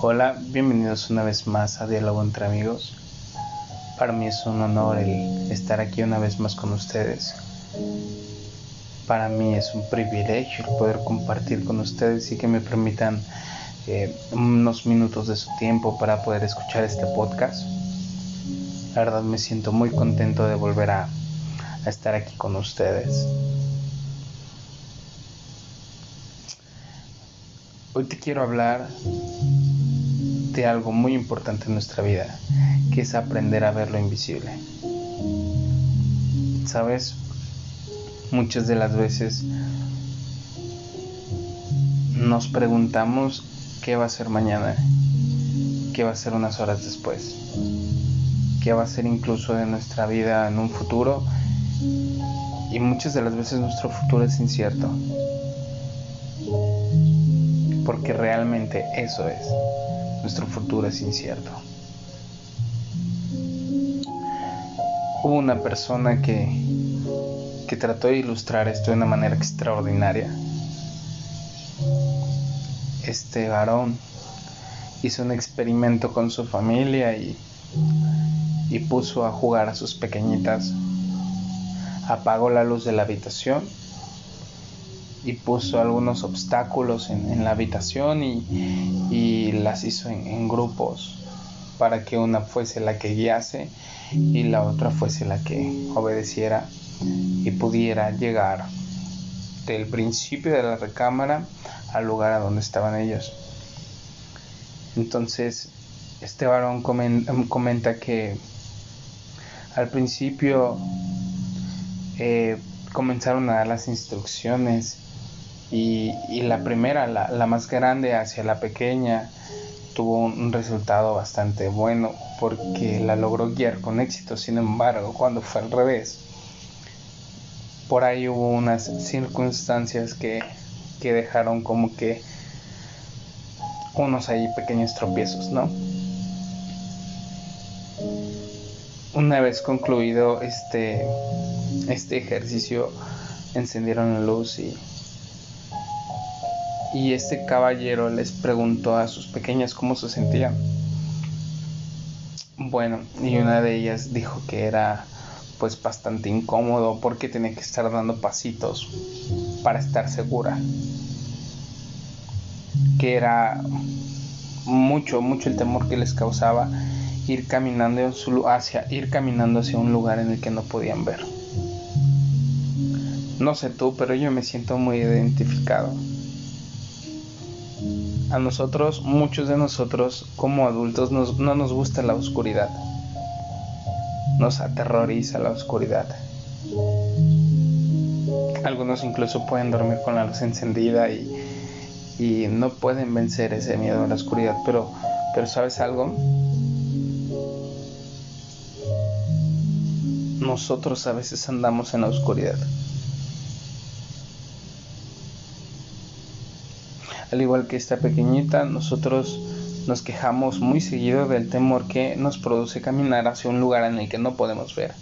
Hola, bienvenidos una vez más a Diálogo entre Amigos. Para mí es un honor el estar aquí una vez más con ustedes. Para mí es un privilegio el poder compartir con ustedes y que me permitan eh, unos minutos de su tiempo para poder escuchar este podcast. La verdad me siento muy contento de volver a, a estar aquí con ustedes. Hoy te quiero hablar de algo muy importante en nuestra vida, que es aprender a ver lo invisible. Sabes, muchas de las veces nos preguntamos qué va a ser mañana, qué va a ser unas horas después, qué va a ser incluso de nuestra vida en un futuro. Y muchas de las veces nuestro futuro es incierto porque realmente eso es. Nuestro futuro es incierto. Hubo una persona que, que trató de ilustrar esto de una manera extraordinaria. Este varón hizo un experimento con su familia y, y puso a jugar a sus pequeñitas. Apagó la luz de la habitación y puso algunos obstáculos en, la habitación y, las hizo en, grupos para que una fuese la que guiase y la otra fuese la que obedeciera y pudiera llegar del principio de la recámara al lugar a donde estaban ellos. Entonces, este varón comenta que al principio eh, comenzaron a dar las instrucciones y, la primera, la, más grande hacia la pequeña, tuvo un resultado bastante bueno porque la logró guiar con éxito. Sin embargo, cuando fue al revés, por ahí hubo unas circunstancias que, que dejaron como que unos ahí pequeños tropiezos, ¿no? Una vez concluido este, este ejercicio, encendieron la luz y y este caballero les preguntó a sus pequeñas cómo se sentían. Bueno, y una de ellas dijo que era pues bastante incómodo porque tenía que estar dando pasitos para estar segura. Que era mucho, mucho el temor que les causaba ir caminando hacia ir caminando hacia un lugar en el que no podían ver. No sé tú, pero yo me siento muy identificado a nosotros, muchos de nosotros como adultos no nos gusta la oscuridad. Nos aterroriza la oscuridad. Algunos incluso pueden dormir con la luz encendida y, y no pueden vencer ese miedo a la oscuridad. Pero, pero ¿sabes algo? Nosotros a veces andamos en la oscuridad. Al igual que esta pequeñita, nosotros nos quejamos muy seguido del temor que nos produce caminar hacia un lugar en el que no podemos ver.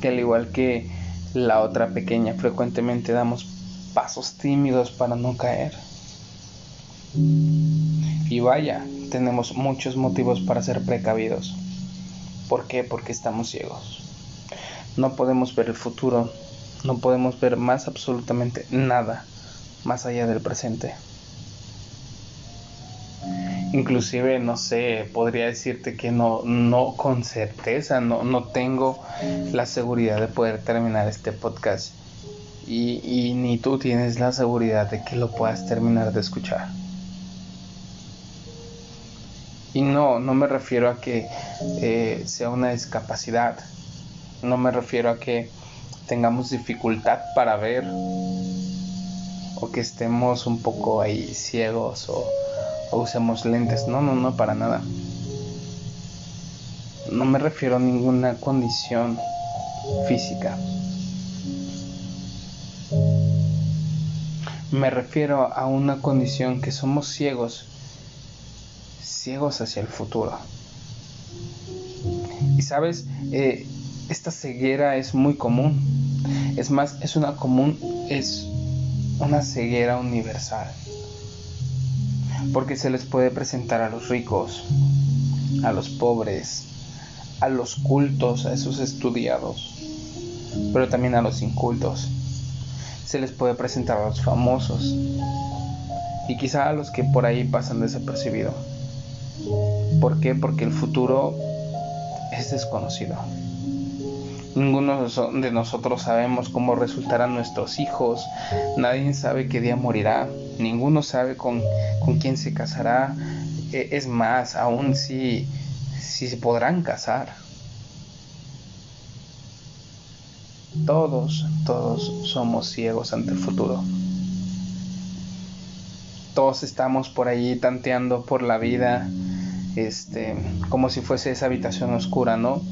Que al igual que la otra pequeña, frecuentemente damos pasos tímidos para no caer. Y vaya, tenemos muchos motivos para ser precavidos. ¿Por qué? Porque estamos ciegos. No podemos ver el futuro, no podemos ver más absolutamente nada más allá del presente. Inclusive, no sé, podría decirte que no, no con certeza, no, no tengo la seguridad de poder terminar este podcast. Y, y, ni tú tienes la seguridad de que lo puedas terminar de escuchar. Y no, no me refiero a que eh, sea una discapacidad. No me refiero a que tengamos dificultad para ver o que estemos un poco ahí ciegos o, usemos lentes. No, no, no, para nada. No me refiero a ninguna condición física. Me refiero a una condición que somos ciegos, ciegos hacia el futuro. Y sabes, eh, esta ceguera es muy común. Es más, es una común, es una ceguera universal. porque se les puede presentar a los ricos, a los pobres, a los cultos, a esos estudiados, pero también a los incultos. Se les puede presentar a los famosos y quizá a los que por ahí pasan desapercibido. ¿Por qué? Porque el futuro es desconocido. Ninguno de nosotros sabemos cómo resultarán nuestros hijos, nadie sabe qué día morirá, ninguno sabe con, con quién se casará, e, es más, aún si, si se podrán casar. Todos, todos somos ciegos ante el futuro. Todos estamos por allí tanteando por la vida, este, como si fuese esa habitación oscura, ¿no?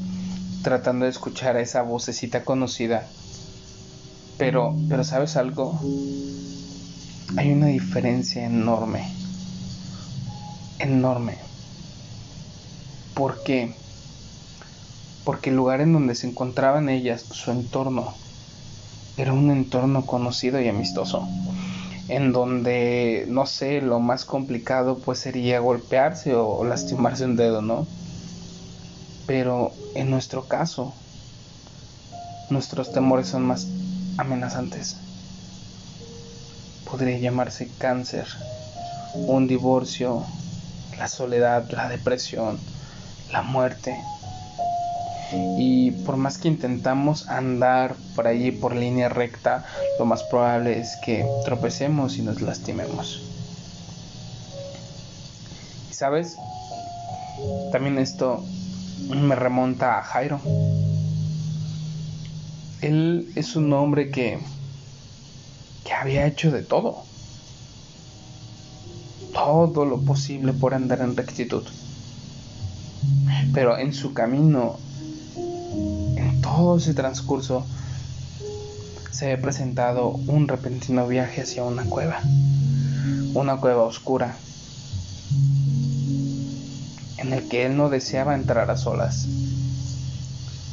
Tratando de escuchar a esa vocecita conocida. Pero, pero ¿sabes algo? Hay una diferencia enorme. Enorme. ¿Por qué? Porque el lugar en donde se encontraban ellas, su entorno, era un entorno conocido y amistoso en donde, no sé, lo más complicado pues sería golpearse o, lastimarse un dedo, ¿no? Pero en nuestro caso, nuestros temores son más amenazantes. Podría llamarse cáncer, un divorcio, la soledad, la depresión, la muerte. Y por más que intentamos andar por allí por línea recta, lo más probable es que tropecemos y nos lastimemos. Y sabes, también esto me remonta a Jairo. Él es un hombre que, que había hecho de todo. Todo lo posible por andar en rectitud. Pero en su camino todo ese transcurso se ha presentado un repentino viaje hacia una cueva, una cueva oscura, en el que él no deseaba entrar a solas.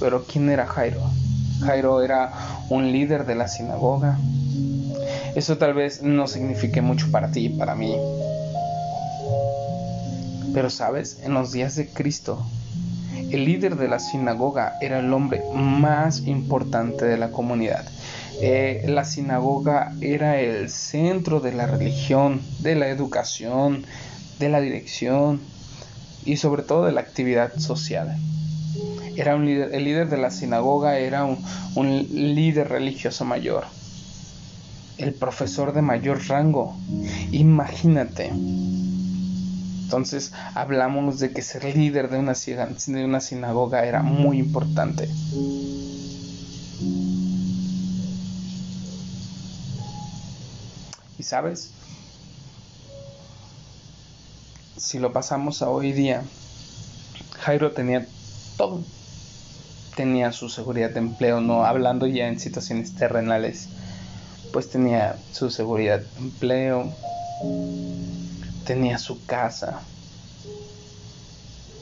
Pero ¿quién era Jairo? Jairo era un líder de la sinagoga. Eso tal vez no signifique mucho para ti y para mí. Pero sabes, en los días de Cristo, el líder de la sinagoga era el hombre más importante de la comunidad. Eh, la sinagoga era el centro de la religión, de la educación, de la dirección y sobre todo de la actividad social. Era un líder, el líder de la sinagoga era un, líder religioso mayor, el profesor de mayor rango. Imagínate, entonces hablamos de que ser líder de una, de una sinagoga era muy importante. Y sabes, si lo pasamos a hoy día, Jairo tenía todo. Tenía su seguridad de empleo, no hablando ya en situaciones terrenales, pues tenía su seguridad de empleo, tenía su casa,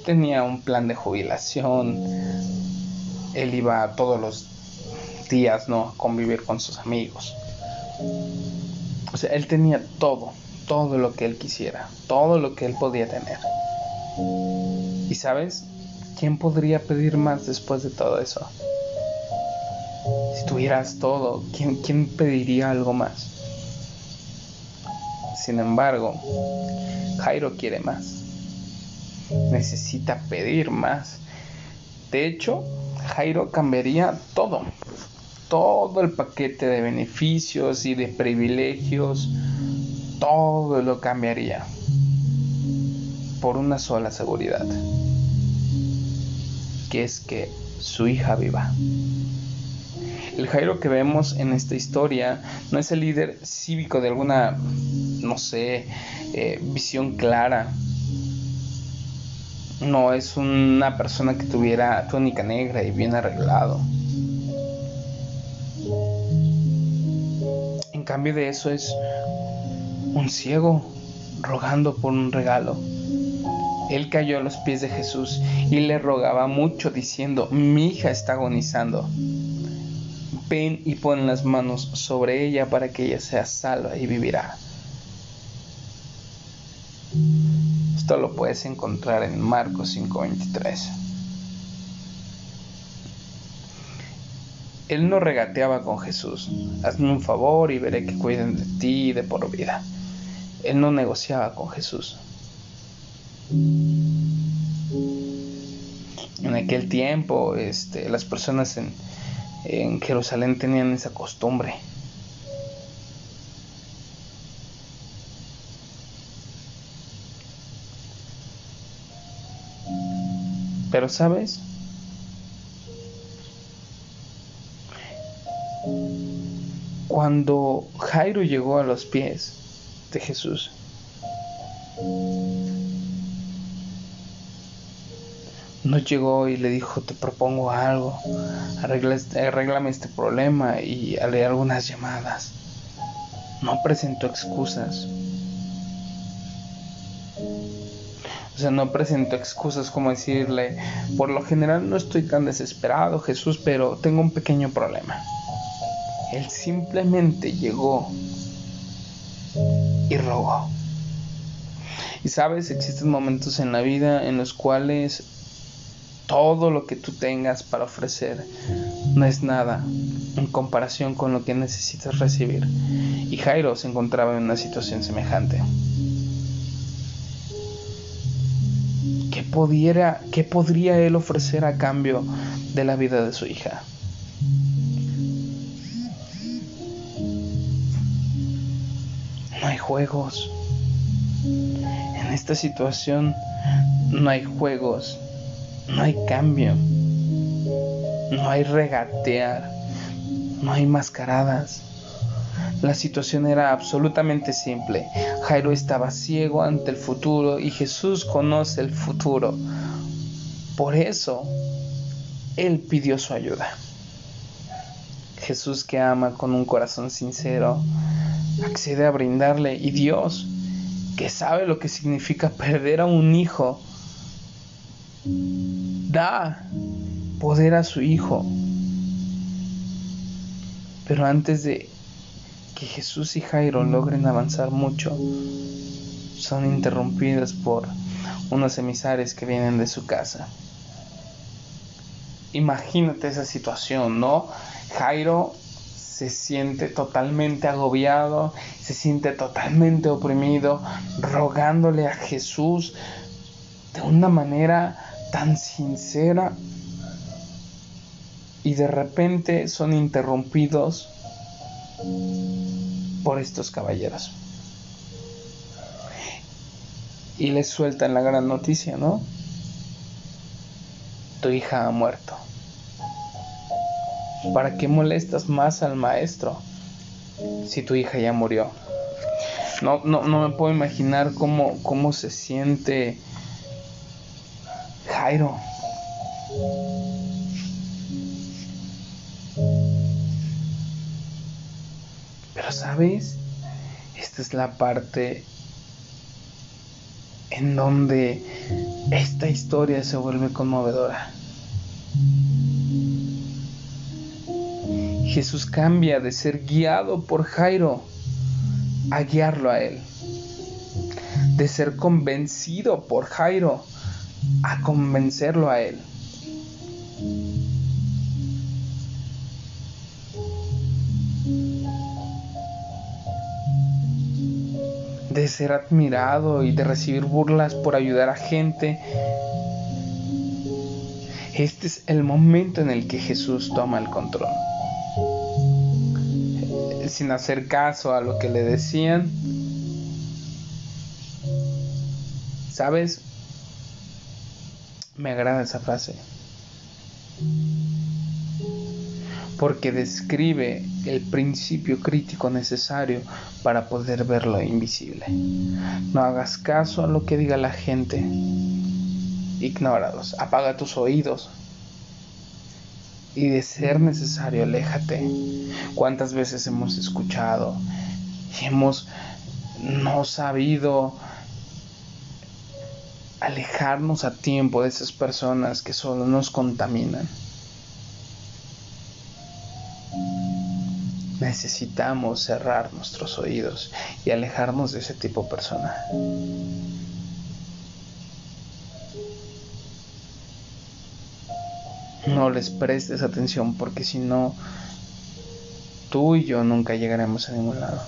tenía un plan de jubilación, él iba todos los días, ¿no? A convivir con sus amigos. O sea, él tenía todo, todo lo que él quisiera, todo lo que él podía tener. Y sabes, ¿quién podría pedir más después de todo eso? Si tuvieras todo, ¿quién, quién pediría algo más? Sin embargo, Jairo quiere más. Necesita pedir más. De hecho, Jairo cambiaría todo. Todo el paquete de beneficios y de privilegios. Todo lo cambiaría. Por una sola seguridad. Que es que su hija viva. El Jairo que vemos en esta historia no es el líder cívico de alguna, no sé, eh, visión clara. No es una persona que tuviera túnica negra y bien arreglado. En cambio de eso es un ciego rogando por un regalo. Él cayó a los pies de Jesús y le rogaba mucho diciendo, mi hija está agonizando ven y pon las manos sobre ella para que ella sea salva y vivirá. Esto lo puedes encontrar en Marcos 5:23. Él no regateaba con Jesús, hazme un favor y veré que cuiden de ti de por vida. Él no negociaba con Jesús. En aquel tiempo, este, las personas en, en Jerusalén tenían esa costumbre. Pero sabes, cuando Jairo llegó a los pies de Jesús, no llegó y le dijo, te propongo algo, arréglame este problema y haré algunas llamadas. No presentó excusas. O sea, no presentó excusas como decirle, por lo general no estoy tan desesperado, Jesús, pero tengo un pequeño problema. Él simplemente llegó y rogó. Y sabes, existen momentos en la vida en los cuales todo lo que tú tengas para ofrecer no es nada en comparación con lo que necesitas recibir. Y Jairo se encontraba en una situación semejante. ¿Qué, ¿Qué podría él ofrecer a cambio de la vida de su hija? No hay juegos. En esta situación no hay juegos no hay cambio, no hay regatear, no hay mascaradas. La situación era absolutamente simple. Jairo estaba ciego ante el futuro y Jesús conoce el futuro. Por eso, Él pidió su ayuda. Jesús que ama con un corazón sincero, accede a brindarle y Dios, que sabe lo que significa perder a un hijo, da poder a su hijo. Pero antes de que Jesús y Jairo logren avanzar mucho, son interrumpidos por unos emisarios que vienen de su casa. Imagínate esa situación, ¿no? Jairo se siente totalmente agobiado, se siente totalmente oprimido, rogándole a Jesús de una manera tan sincera y de repente son interrumpidos por estos caballeros. Y les sueltan la gran noticia, ¿no? Tu hija ha muerto. ¿Para qué molestas más al maestro si tu hija ya murió? No, no, no me puedo imaginar cómo, cómo se siente Jairo. Pero sabes, esta es la parte en donde esta historia se vuelve conmovedora. Jesús cambia de ser guiado por Jairo a guiarlo a él. De ser convencido por Jairo a convencerlo a él. de ser admirado y de recibir burlas por ayudar a gente. Este es el momento en el que Jesús toma el control. Sin hacer caso a lo que le decían. ¿Sabes? Me agrada esa frase. Porque describe el principio crítico necesario para poder ver lo invisible. No hagas caso a lo que diga la gente. Ignóralos. Apaga tus oídos. Y de ser necesario, aléjate. ¿Cuántas veces hemos escuchado y hemos no sabido alejarnos a tiempo de esas personas que solo nos contaminan. necesitamos cerrar nuestros oídos y alejarnos de ese tipo de persona. No les prestes atención porque si no, tú y yo nunca llegaremos a ningún lado.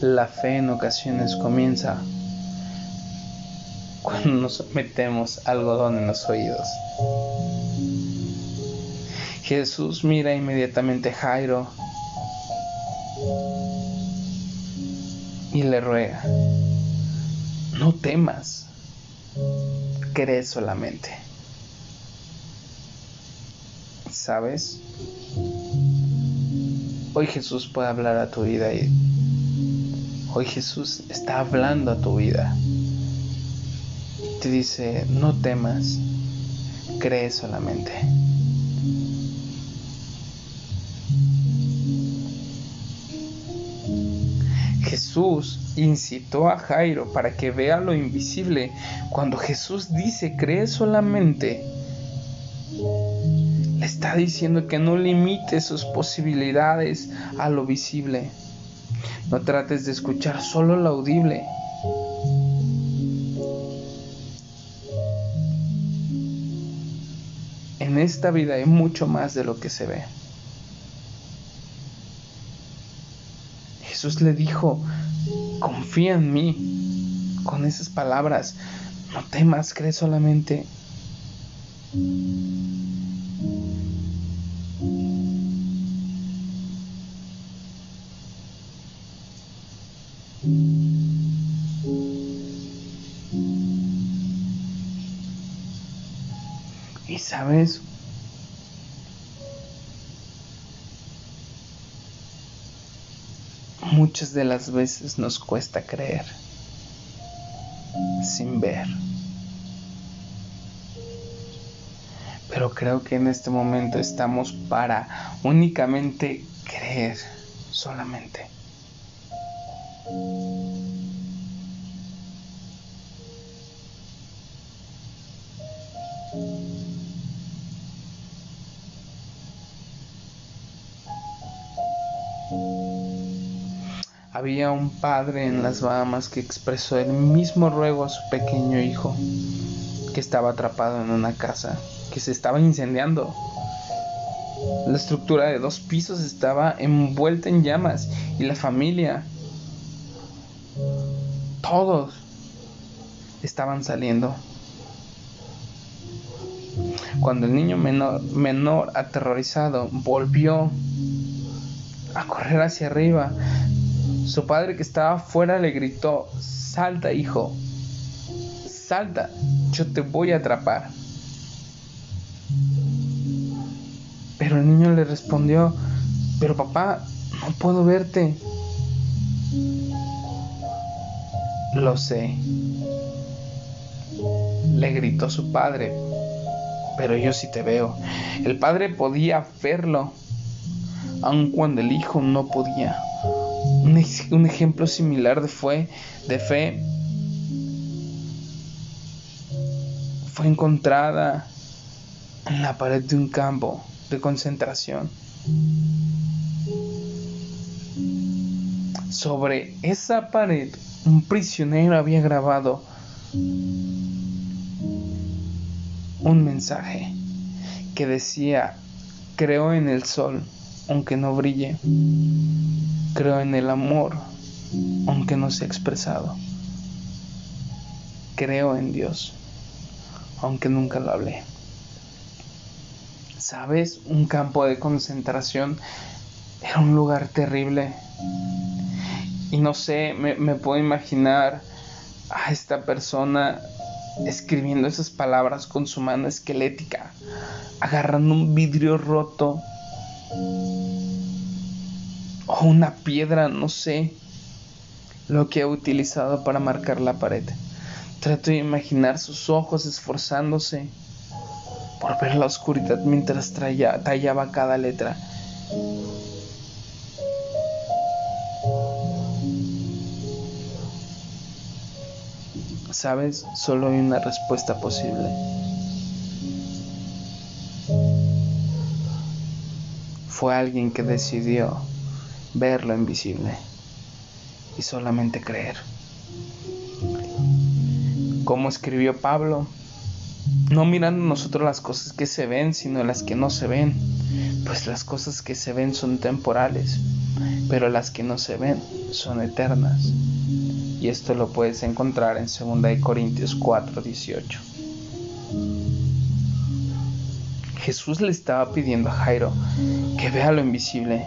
La fe en ocasiones comienza cuando nos metemos algodón en los oídos. Jesús mira inmediatamente a Jairo y le ruega, no temas, cree solamente. ¿Sabes? Hoy Jesús puede hablar a tu vida y hoy Jesús está hablando a tu vida. Te dice, no temas, cree solamente. Jesús incitó a Jairo para que vea lo invisible. Cuando Jesús dice, cree solamente, le está diciendo que no limite sus posibilidades a lo visible. No trates de escuchar solo lo audible. En esta vida hay mucho más de lo que se ve. Jesús le dijo, confía en mí con esas palabras, no temas, cree solamente. Y sabes, muchas de las veces nos cuesta creer sin ver. Pero creo que en este momento estamos para únicamente creer solamente. Había un padre en las Bahamas que expresó el mismo ruego a su pequeño hijo, que estaba atrapado en una casa, que se estaba incendiando. La estructura de dos pisos estaba envuelta en llamas y la familia, todos, estaban saliendo. Cuando el niño menor, menor aterrorizado volvió a correr hacia arriba, su padre que estaba afuera le gritó, salta hijo, salta, yo te voy a atrapar. Pero el niño le respondió, pero papá, no puedo verte. Lo sé, le gritó su padre, pero yo sí te veo. El padre podía verlo, aun cuando el hijo no podía. Un, ejemplo similar de, fue, de fe fue encontrada en la pared de un campo de concentración. Sobre esa pared un prisionero había grabado un mensaje que decía, creo en el sol, aunque no brille. Creo en el amor, aunque no sea expresado. Creo en Dios, aunque nunca lo hablé. ¿Sabes? Un campo de concentración era un lugar terrible. Y no sé, me, me puedo imaginar a esta persona escribiendo esas palabras con su mano esquelética, agarrando un vidrio roto o una piedra, no sé, lo que ha utilizado para marcar la pared. Trato de imaginar sus ojos esforzándose por ver la oscuridad mientras tallaba cada letra. Sabes, solo hay una respuesta posible. Fue alguien que decidió ver lo invisible y solamente creer. Como escribió Pablo, no mirando nosotros las cosas que se ven, sino las que no se ven, pues las cosas que se ven son temporales, pero las que no se ven son eternas. Y esto lo puedes encontrar en 2 Corintios 4, 18. Jesús le estaba pidiendo a Jairo que vea lo invisible,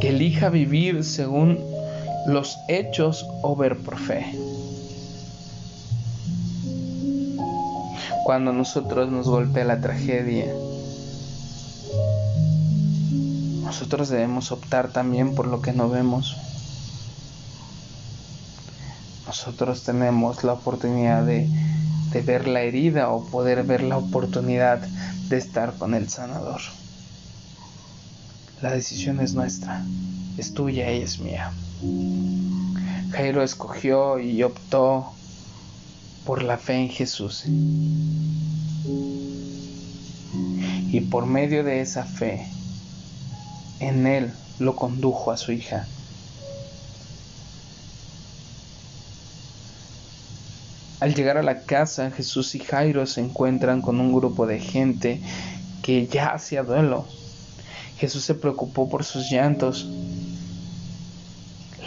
que elija vivir según los hechos o ver por fe. Cuando nosotros nos golpea la tragedia, nosotros debemos optar también por lo que no vemos. Nosotros tenemos la oportunidad de de ver la herida o poder ver la oportunidad de estar con el sanador. La decisión es nuestra, es tuya y es mía. Jairo escogió y optó por la fe en Jesús. Y por medio de esa fe, en Él lo condujo a su hija. Al llegar a la casa, Jesús y Jairo se encuentran con un grupo de gente que ya hacía duelo. Jesús se preocupó por sus llantos.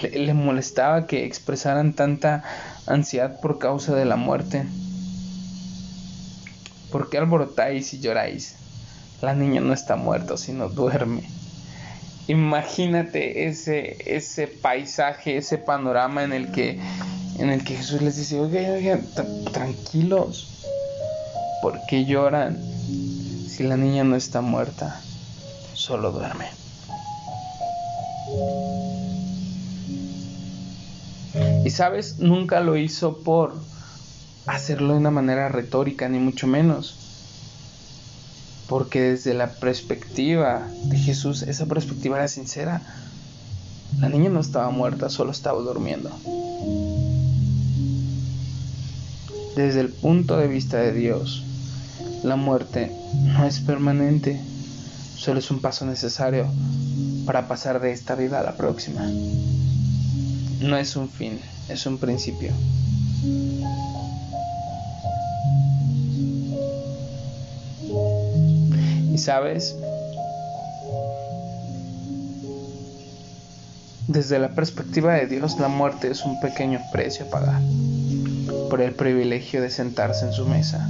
Le, molestaba que expresaran tanta ansiedad por causa de la muerte. ¿Por qué alborotáis y lloráis? La niña no está muerta, sino duerme. Imagínate ese, ese paisaje, ese panorama en el que en el que Jesús les dice, oigan, oigan, tranquilos, ¿por qué lloran si la niña no está muerta? Solo duerme. Y sabes, nunca lo hizo por hacerlo de una manera retórica, ni mucho menos. Porque desde la perspectiva de Jesús, esa perspectiva era sincera. La niña no estaba muerta, solo estaba durmiendo. Desde el punto de vista de Dios, la muerte no es permanente, solo es un paso necesario para pasar de esta vida a la próxima. No es un fin, es un principio. Y sabes, desde la perspectiva de Dios, la muerte es un pequeño precio a pagar por el privilegio de sentarse en su mesa.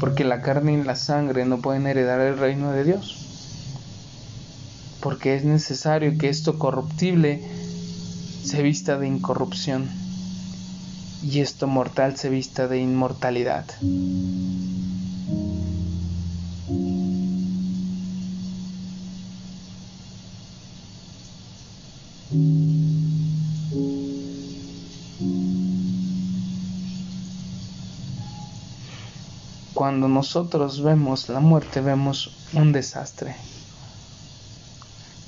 Porque la carne y la sangre no pueden heredar el reino de Dios. Porque es necesario que esto corruptible se vista de incorrupción y esto mortal se vista de inmortalidad. Cuando nosotros vemos la muerte vemos un desastre.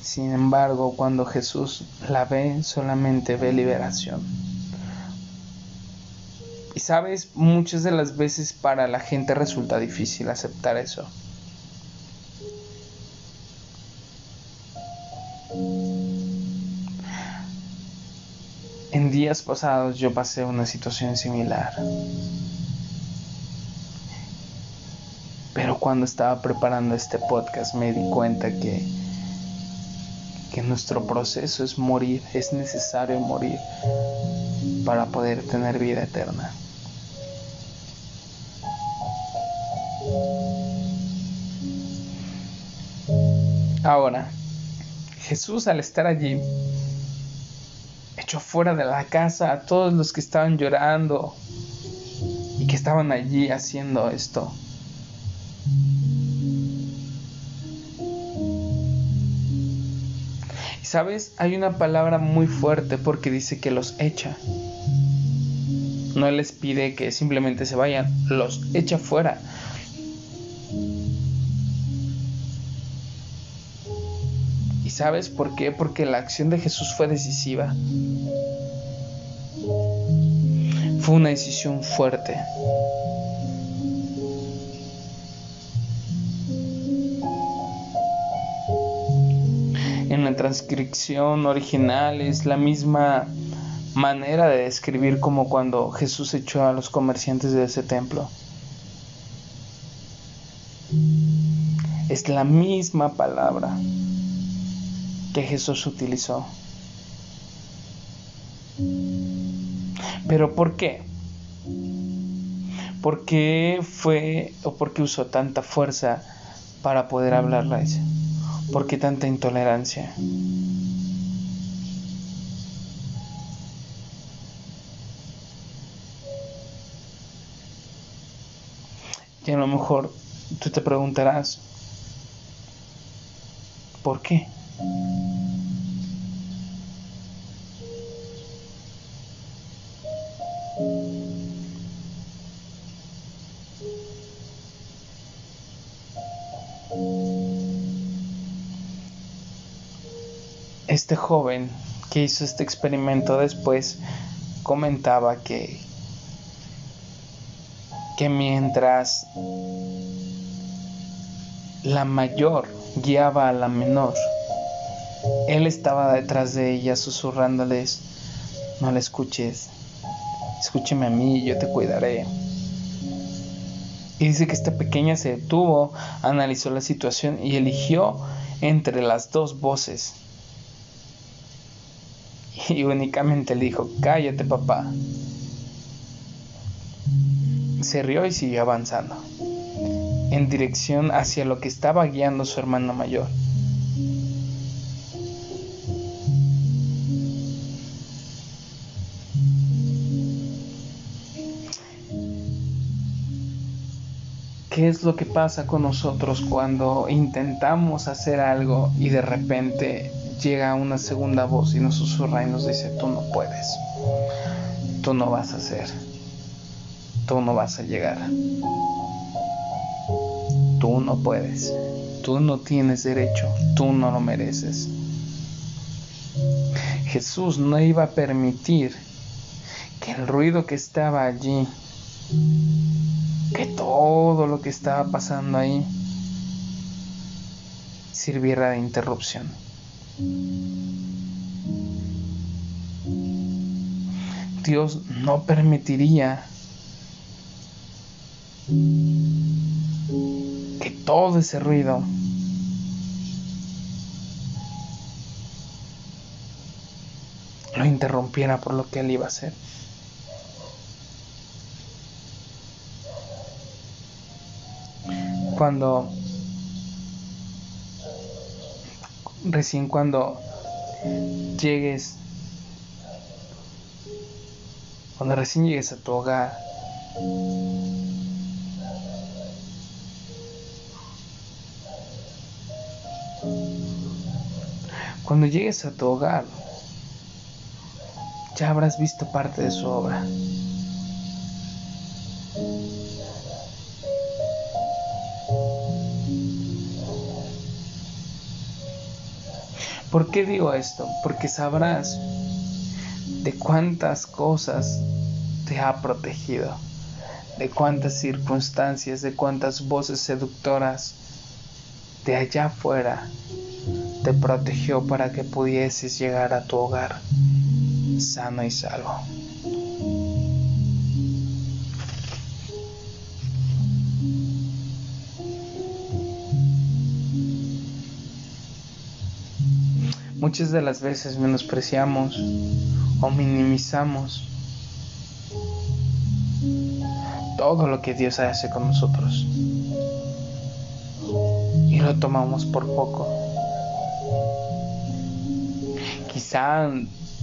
Sin embargo, cuando Jesús la ve, solamente ve liberación. Y sabes, muchas de las veces para la gente resulta difícil aceptar eso. En días pasados yo pasé una situación similar. Cuando estaba preparando este podcast me di cuenta que, que nuestro proceso es morir, es necesario morir para poder tener vida eterna. Ahora, Jesús al estar allí echó fuera de la casa a todos los que estaban llorando y que estaban allí haciendo esto. ¿Sabes? Hay una palabra muy fuerte porque dice que los echa. No les pide que simplemente se vayan, los echa fuera. ¿Y sabes por qué? Porque la acción de Jesús fue decisiva. Fue una decisión fuerte. La transcripción original es la misma manera de describir como cuando Jesús echó a los comerciantes de ese templo. Es la misma palabra que Jesús utilizó. Pero ¿por qué? ¿Por qué fue o por qué usó tanta fuerza para poder hablarla ella? ¿Por qué tanta intolerancia? Y a lo mejor tú te preguntarás, ¿por qué? Este joven que hizo este experimento después comentaba que que mientras la mayor guiaba a la menor, él estaba detrás de ella susurrándoles, no la escuches, escúcheme a mí, yo te cuidaré. Y dice que esta pequeña se detuvo, analizó la situación y eligió entre las dos voces. Y únicamente le dijo, cállate papá, se rió y siguió avanzando, en dirección hacia lo que estaba guiando su hermano mayor. ¿Qué es lo que pasa con nosotros cuando intentamos hacer algo y de repente llega una segunda voz y nos susurra y nos dice, tú no puedes, tú no vas a hacer? tú no vas a llegar. Tú no puedes. Tú no tienes derecho. Tú no lo mereces. Jesús no iba a permitir que el ruido que estaba allí, que todo lo que estaba pasando ahí, sirviera de interrupción. Dios no permitiría que todo ese ruido lo interrumpiera por lo que él iba a hacer. Cuando recién cuando llegues cuando recién llegues a tu hogar Cuando llegues a tu hogar, ya habrás visto parte de su obra. ¿Por qué digo esto? Porque sabrás de cuántas cosas te ha protegido, de cuántas circunstancias, de cuántas voces seductoras de allá afuera te protegió para que pudieses llegar a tu hogar sano y salvo. Muchas de las veces menospreciamos o minimizamos todo lo que Dios hace con nosotros y lo tomamos por poco. Quizá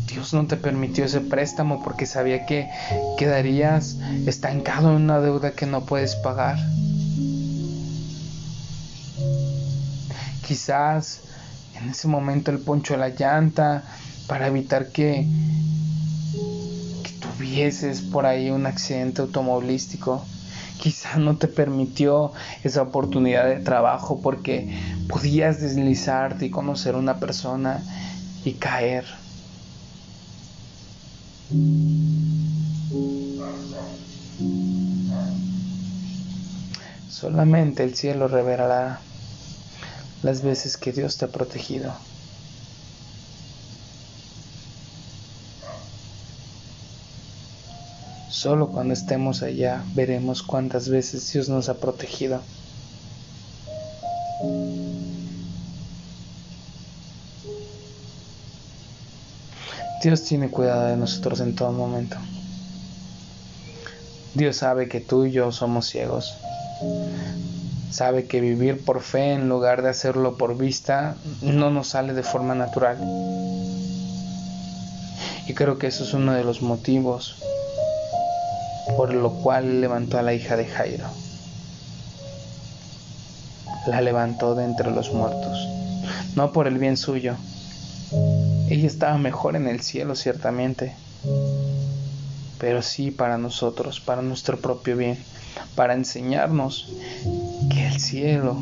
Dios no te permitió ese préstamo porque sabía que quedarías estancado en una deuda que no puedes pagar. Quizás en ese momento el poncho de la llanta para evitar que, que tuvieses por ahí un accidente automovilístico. Quizá no te permitió esa oportunidad de trabajo porque podías deslizarte y conocer a una persona y caer. Solamente el cielo revelará las veces que Dios te ha protegido. Solo cuando estemos allá veremos cuántas veces Dios nos ha protegido. Dios tiene cuidado de nosotros en todo momento. Dios sabe que tú y yo somos ciegos. Sabe que vivir por fe en lugar de hacerlo por vista no nos sale de forma natural. Y creo que eso es uno de los motivos por lo cual levantó a la hija de Jairo. La levantó de entre los muertos, no por el bien suyo. Ella estaba mejor en el cielo, ciertamente, pero sí para nosotros, para nuestro propio bien, para enseñarnos que el cielo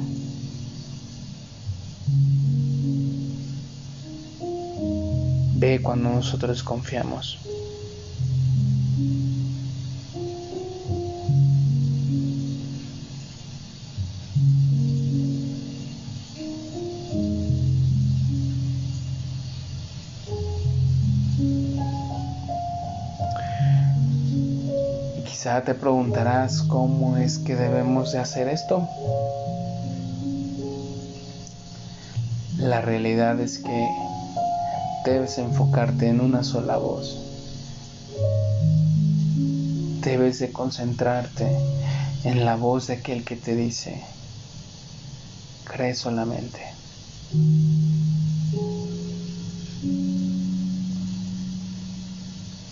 ve cuando nosotros confiamos. Te preguntarás cómo es que debemos de hacer esto. La realidad es que debes enfocarte en una sola voz. Debes de concentrarte en la voz de aquel que te dice, cree solamente.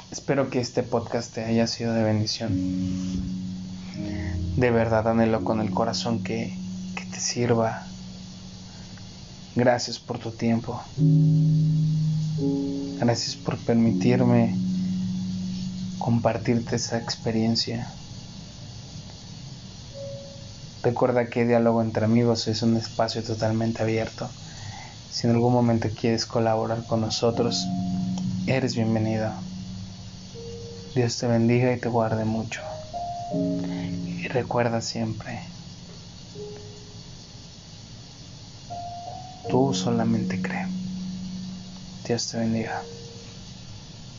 Espero que este podcast te haya sido de bendición. De verdad anhelo con el corazón que, que te sirva. Gracias por tu tiempo. Gracias por permitirme compartirte esa experiencia. Recuerda que Diálogo entre Amigos es un espacio totalmente abierto. Si en algún momento quieres colaborar con nosotros, eres bienvenido. Dios te bendiga y te guarde mucho. Y recuerda siempre, tú solamente cree. Dios te bendiga.